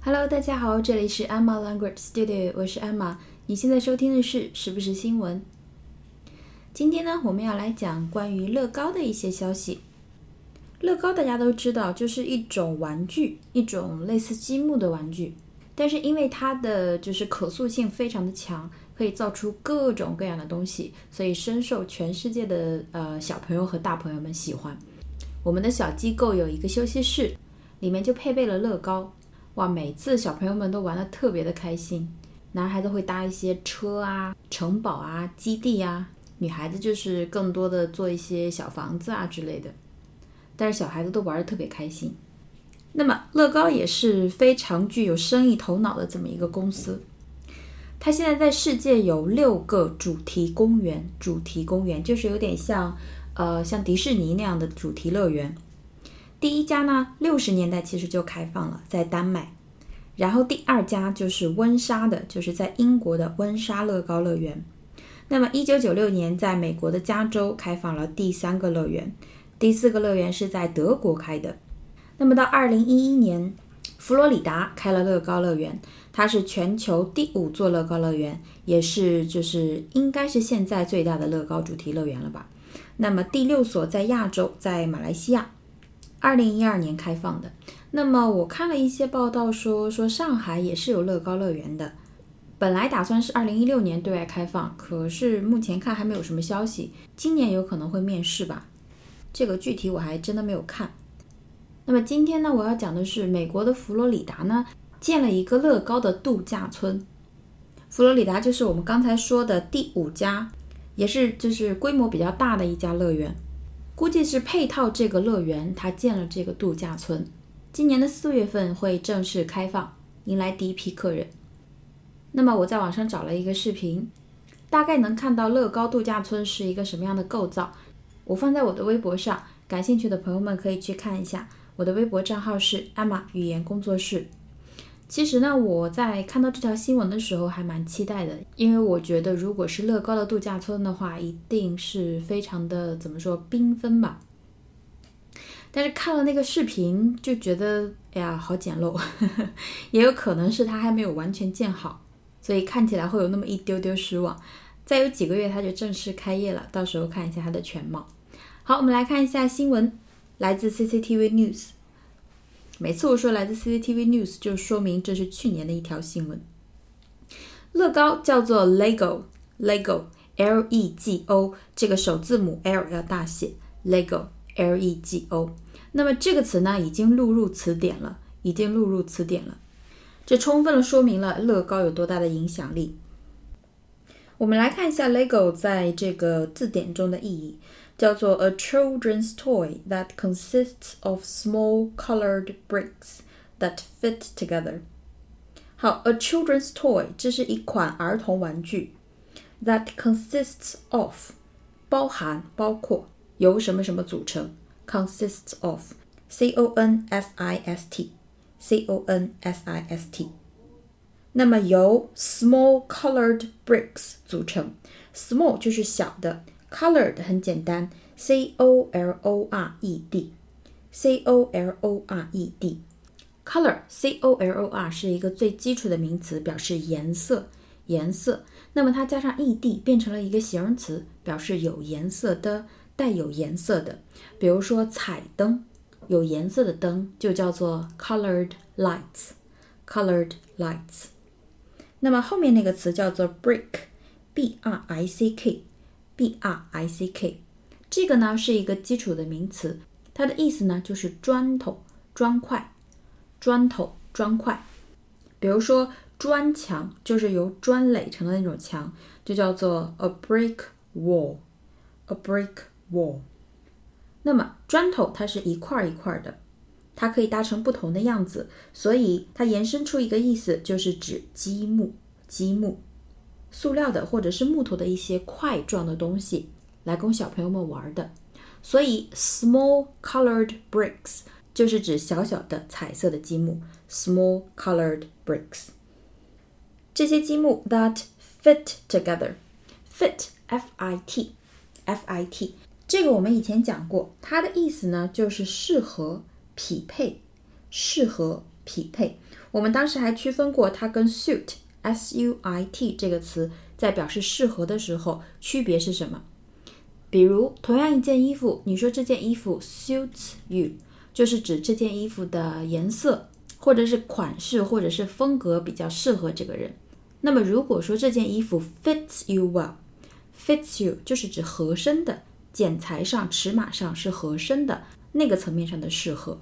Hello，大家好，这里是 Emma Language Studio，我是 Emma。你现在收听的是时不时新闻。今天呢，我们要来讲关于乐高的一些消息。乐高大家都知道，就是一种玩具，一种类似积木的玩具。但是因为它的就是可塑性非常的强，可以造出各种各样的东西，所以深受全世界的呃小朋友和大朋友们喜欢。我们的小机构有一个休息室，里面就配备了乐高。哇，每次小朋友们都玩的特别的开心。男孩子会搭一些车啊、城堡啊、基地啊，女孩子就是更多的做一些小房子啊之类的。但是小孩子都玩的特别开心。那么乐高也是非常具有生意头脑的这么一个公司。它现在在世界有六个主题公园，主题公园就是有点像呃像迪士尼那样的主题乐园。第一家呢，六十年代其实就开放了，在丹麦。然后第二家就是温莎的，就是在英国的温莎乐高乐园。那么一九九六年，在美国的加州开放了第三个乐园，第四个乐园是在德国开的。那么到二零一一年，佛罗里达开了乐高乐园，它是全球第五座乐高乐园，也是就是应该是现在最大的乐高主题乐园了吧。那么第六所在亚洲，在马来西亚。二零一二年开放的，那么我看了一些报道说，说上海也是有乐高乐园的，本来打算是二零一六年对外开放，可是目前看还没有什么消息，今年有可能会面试吧，这个具体我还真的没有看。那么今天呢，我要讲的是美国的佛罗里达呢，建了一个乐高的度假村，佛罗里达就是我们刚才说的第五家，也是就是规模比较大的一家乐园。估计是配套这个乐园，它建了这个度假村，今年的四月份会正式开放，迎来第一批客人。那么我在网上找了一个视频，大概能看到乐高度假村是一个什么样的构造。我放在我的微博上，感兴趣的朋友们可以去看一下。我的微博账号是艾玛语言工作室。其实呢，我在看到这条新闻的时候还蛮期待的，因为我觉得如果是乐高的度假村的话，一定是非常的怎么说缤纷吧。但是看了那个视频就觉得，哎呀，好简陋，也有可能是它还没有完全建好，所以看起来会有那么一丢丢失望。再有几个月它就正式开业了，到时候看一下它的全貌。好，我们来看一下新闻，来自 CCTV News。每次我说来自 CCTV News，就说明这是去年的一条新闻。乐高叫做 Lego，Lego，L-E-G-O，这个首字母 L 要大写，Lego，L-E-G-O。那么这个词呢，已经录入词典了，已经录入词典了。这充分的说明了乐高有多大的影响力。我们来看一下 Lego 在这个字典中的意义。叫做 a children's toy that consists of small colored bricks that fit together。好，a children's toy 这是一款儿童玩具，that consists of 包含包括由什么什么组成，consists of，c o n s i s t，c o n s i s t。那么由 small colored bricks 组成，small 就是小的。 Colored 很简单，C O L O R E D，C O L O R E D。Color，C O L O R 是一个最基础的名词，表示颜色，颜色。那么它加上 E D 变成了一个形容词，表示有颜色的，带有颜色的。比如说彩灯，有颜色的灯就叫做 colored lights，colored lights。那么后面那个词叫做 brick，B R I C K。B r i c k，这个呢是一个基础的名词，它的意思呢就是砖头、砖块、砖头、砖块。比如说砖墙就是由砖垒成的那种墙，就叫做 a brick wall，a brick wall。那么砖头它是一块一块的，它可以搭成不同的样子，所以它延伸出一个意思，就是指积木，积木。塑料的或者是木头的一些块状的东西，来供小朋友们玩的。所以，small colored bricks 就是指小小的彩色的积木。small colored bricks，这些积木 that fit together，fit，f-i-t，f-i-t，这个我们以前讲过，它的意思呢就是适合、匹配、适合、匹配。我们当时还区分过它跟 suit s u i t 这个词在表示适合的时候区别是什么。比如，同样一件衣服，你说这件衣服 suits you，就是指这件衣服的颜色，或者是款式，或者是风格比较适合这个人。那么，如果说这件衣服 fits you well，fits you 就是指合身的，剪裁上、尺码上是合身的那个层面上的适合。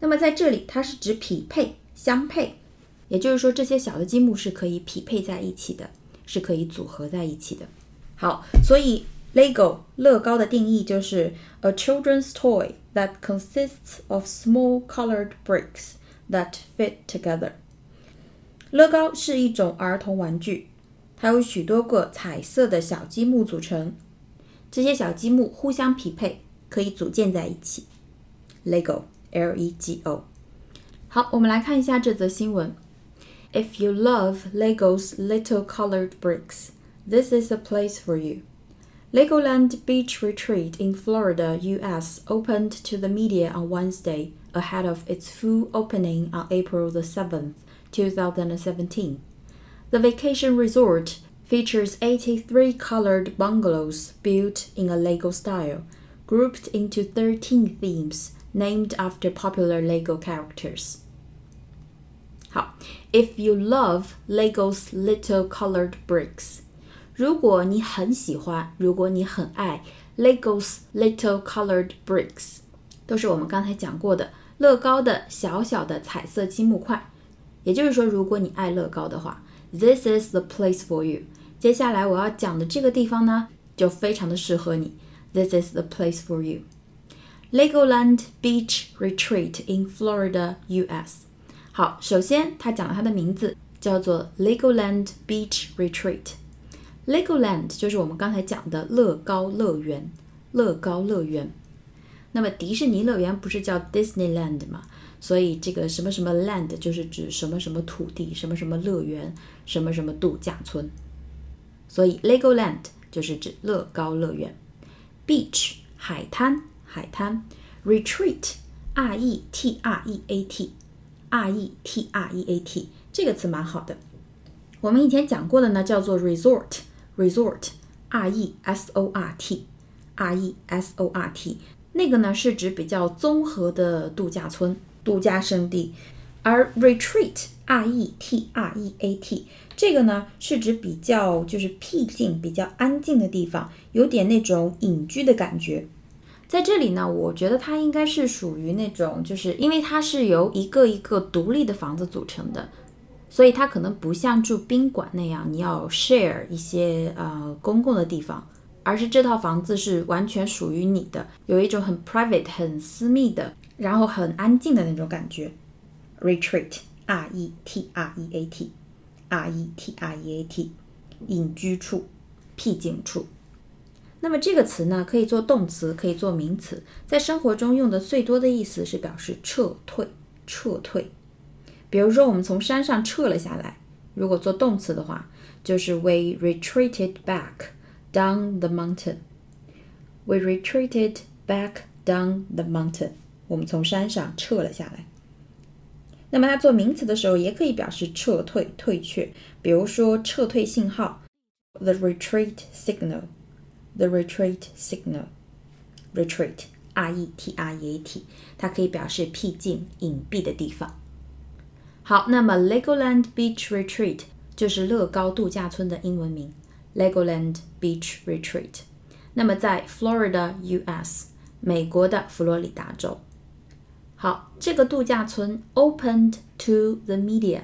那么在这里，它是指匹配、相配，也就是说，这些小的积木是可以匹配在一起的，是可以组合在一起的。好，所以 Lego 乐高的定义就是 a children's toy that consists of small colored bricks that fit together。乐高是一种儿童玩具，它由许多个彩色的小积木组成，这些小积木互相匹配，可以组建在一起。Lego。L E G O。好，我们来看一下这则新闻。If you love Lego's little colored bricks, this is a place for you. Legoland Beach Retreat in Florida, US opened to the media on Wednesday ahead of its full opening on April the 7th, 2017. The vacation resort features 83 colored bungalows built in a Lego style, grouped into 13 themes named after popular Lego characters. 好，If you love Lego's little colored bricks，如果你很喜欢，如果你很爱 Lego's little colored bricks，都是我们刚才讲过的乐高的小小的彩色积木块。也就是说，如果你爱乐高的话，This is the place for you。接下来我要讲的这个地方呢，就非常的适合你。This is the place for you。Legoland Beach Retreat in Florida, U.S. 好，首先他讲了它的名字，叫做 Legoland Beach Retreat。Legoland 就是我们刚才讲的乐高乐园，乐高乐园。那么迪士尼乐园不是叫 Disneyland 吗？所以这个什么什么 land 就是指什么什么土地，什么什么乐园，什么什么度假村。所以 Legoland 就是指乐高乐园。Beach 海滩。海滩 Retreat R E T R E A T Retreat 这个词蛮好的。我们以前讲过的呢，叫做 resort，resort，r e s o r t，r e s o r t，那个呢是指比较综合的度假村、度假胜地，而 retreat，r e t r e a t，这个呢是指比较就是僻静、比较安静的地方，有点那种隐居的感觉。在这里呢，我觉得它应该是属于那种，就是因为它是由一个一个独立的房子组成的，所以它可能不像住宾馆那样，你要 share 一些呃公共的地方，而是这套房子是完全属于你的，有一种很 private、很私密的，然后很安静的那种感觉。Retreat，R E T R E A T，R E T R E A T，隐居处、僻静处。那么这个词呢，可以做动词，可以做名词，在生活中用的最多的意思是表示撤退、撤退。比如说，我们从山上撤了下来，如果做动词的话，就是 We retreated back down the mountain. We retreated back down the mountain. 我们从山上撤了下来。那么它做名词的时候，也可以表示撤退、退却。比如说，撤退信号，the retreat signal。The retreat signal. Retreat, R-E-T-R-E-A-T，它可以表示僻静、隐蔽的地方。好，那么 Legoland Beach Retreat 就是乐高度假村的英文名，Legoland Beach Retreat。那么在 Florida, U.S. 美国的佛罗里达州。好，这个度假村 opened to the media，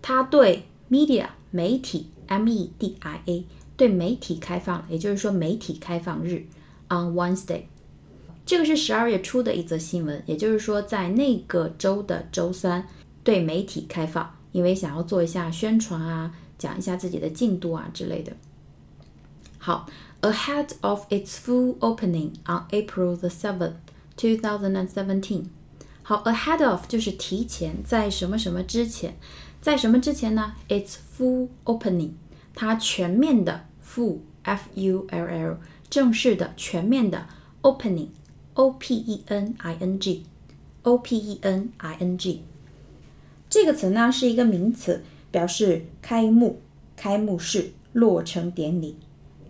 它对 media 媒体 M-E-D-I-A。 对媒体开放，也就是说媒体开放日，on Wednesday，这个是十二月初的一则新闻，也就是说在那个周的周三对媒体开放，因为想要做一下宣传啊，讲一下自己的进度啊之类的。好，ahead of its full opening on April the seventh, two thousand and seventeen。好，ahead of 就是提前，在什么什么之前，在什么之前呢？Its full opening，它全面的。Full f u l 正式的、全面的 opening o p e n i n g o p e n i n g 这个词呢是一个名词，表示开幕、开幕式、落成典礼、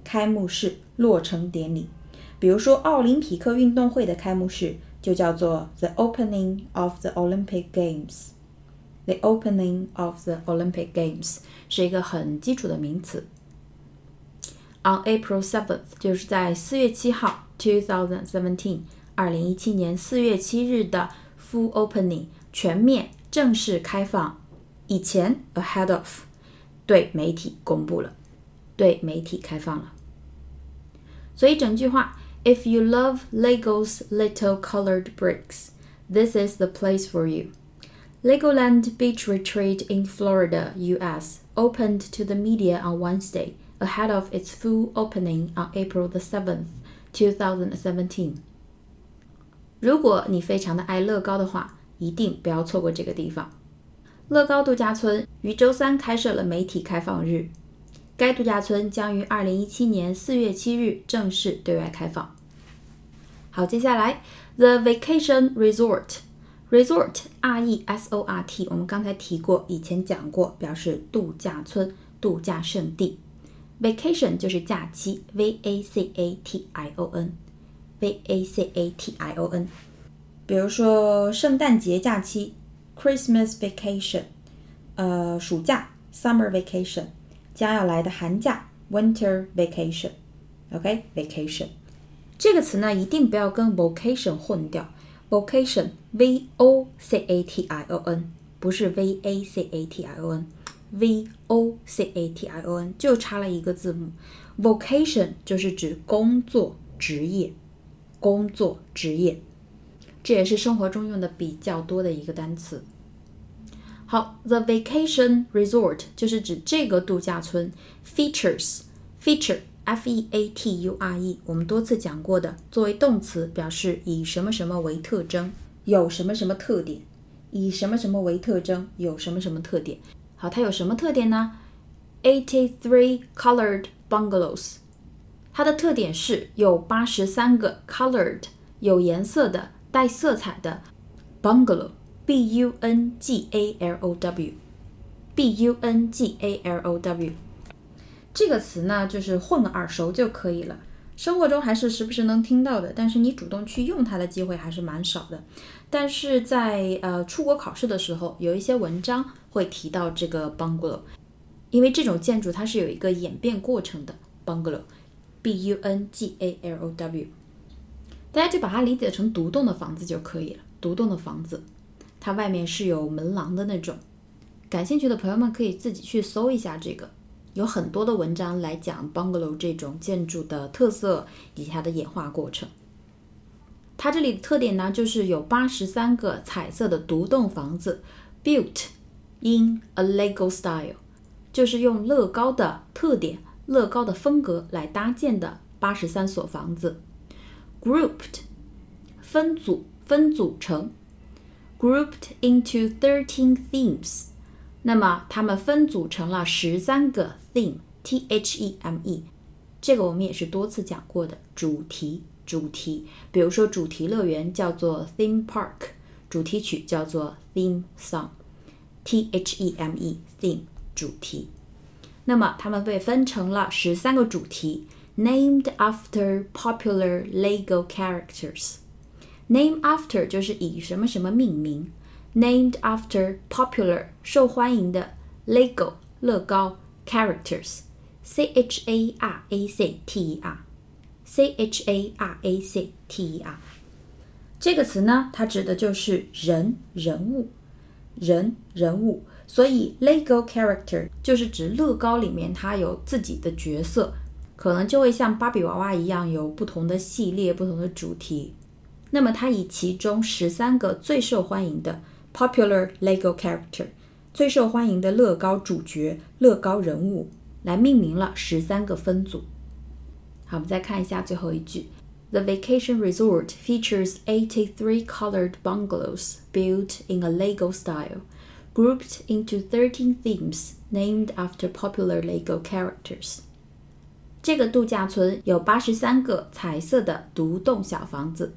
开幕式、落成典礼。比如说奥林匹克运动会的开幕式就叫做 the opening of the Olympic Games。The opening of the Olympic Games 是一个很基础的名词。On April seventh，就是在四月七号，two thousand seventeen，二零一七年四月七日的 full opening 全面正式开放以前，ahead of 对媒体公布了，对媒体开放了。所以整句话，If you love Lego's little colored bricks, this is the place for you. Legoland Beach Retreat in Florida, U.S. opened to the media on Wednesday Ahead of its full opening on April the 7th, 2017. 如果你非常的爱乐高的话，一定不要错过这个地方。乐高度假村于周三开设了媒体开放日，该度假村将于二零一七年四月七日正式对外开放。好，接下来 The Vacation Resort Resort R E S O R T，我们刚才提过，以前讲过，表示度假村、度假胜地。Vacation 就是假期，V A C A T I O N，V A C A T I O N。比如说圣诞节假期，Christmas vacation，呃，暑假，summer vacation，将要来的寒假，winter vacation，OK，vacation。这个词呢，一定不要跟 vocation 混掉，vocation，V O C A T I O N，不是 V A C A T I O N。V O C A T I O N 就差了一个字母，vocation 就是指工作职业，工作职业，这也是生活中用的比较多的一个单词。好，the vacation resort 就是指这个度假村，features feature F E A T U R E 我们多次讲过的，作为动词表示以什么什么为特征，有什么什么特点，以什么什么为特征，有什么什么特点。好，它有什么特点呢？Eighty-three colored bungalows，它的特点是有八十三个 colored 有颜色的、带色彩的 bungalow，b u n g a l o w，b u n g a l o w，这个词呢就是混个耳熟就可以了。生活中还是时不时能听到的，但是你主动去用它的机会还是蛮少的。但是在呃出国考试的时候，有一些文章会提到这个 bungalow，因为这种建筑它是有一个演变过程的 bungalow，b u n g a l o w，大家就把它理解成独栋的房子就可以了。独栋的房子，它外面是有门廊的那种。感兴趣的朋友们可以自己去搜一下这个。有很多的文章来讲 bungalow 这种建筑的特色以及它的演化过程。它这里的特点呢，就是有八十三个彩色的独栋房子，built in a Lego style，就是用乐高的特点、乐高的风格来搭建的八十三所房子。grouped 分组、分组成，grouped into thirteen themes。那么它们分组成了十三个 theme，t h e m e，这个我们也是多次讲过的主题，主题。比如说主题乐园叫做 theme park，主题曲叫做 theme song，t h e m e，theme 主题。那么它们被分成了十三个主题，named after popular Lego characters。name after 就是以什么什么命名。named after popular 受欢迎的 Lego 乐高 characters C H A R A C T E R C H A R A C T E R 这个词呢，它指的就是人人物人人物，所以 Lego character 就是指乐高里面它有自己的角色，可能就会像芭比娃娃一样有不同的系列、不同的主题。那么它以其中十三个最受欢迎的。Popular Lego character，最受欢迎的乐高主角、乐高人物，来命名了十三个分组。好，我们再看一下最后一句：The vacation resort features eighty-three colored bungalows built in a Lego style, grouped into thirteen themes named after popular Lego characters。这个度假村有八十三个彩色的独栋小房子，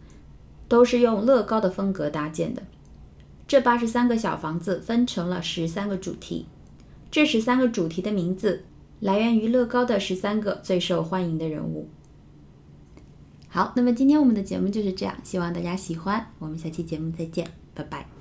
都是用乐高的风格搭建的。这八十三个小房子分成了十三个主题，这十三个主题的名字来源于乐高的十三个最受欢迎的人物。好，那么今天我们的节目就是这样，希望大家喜欢。我们下期节目再见，拜拜。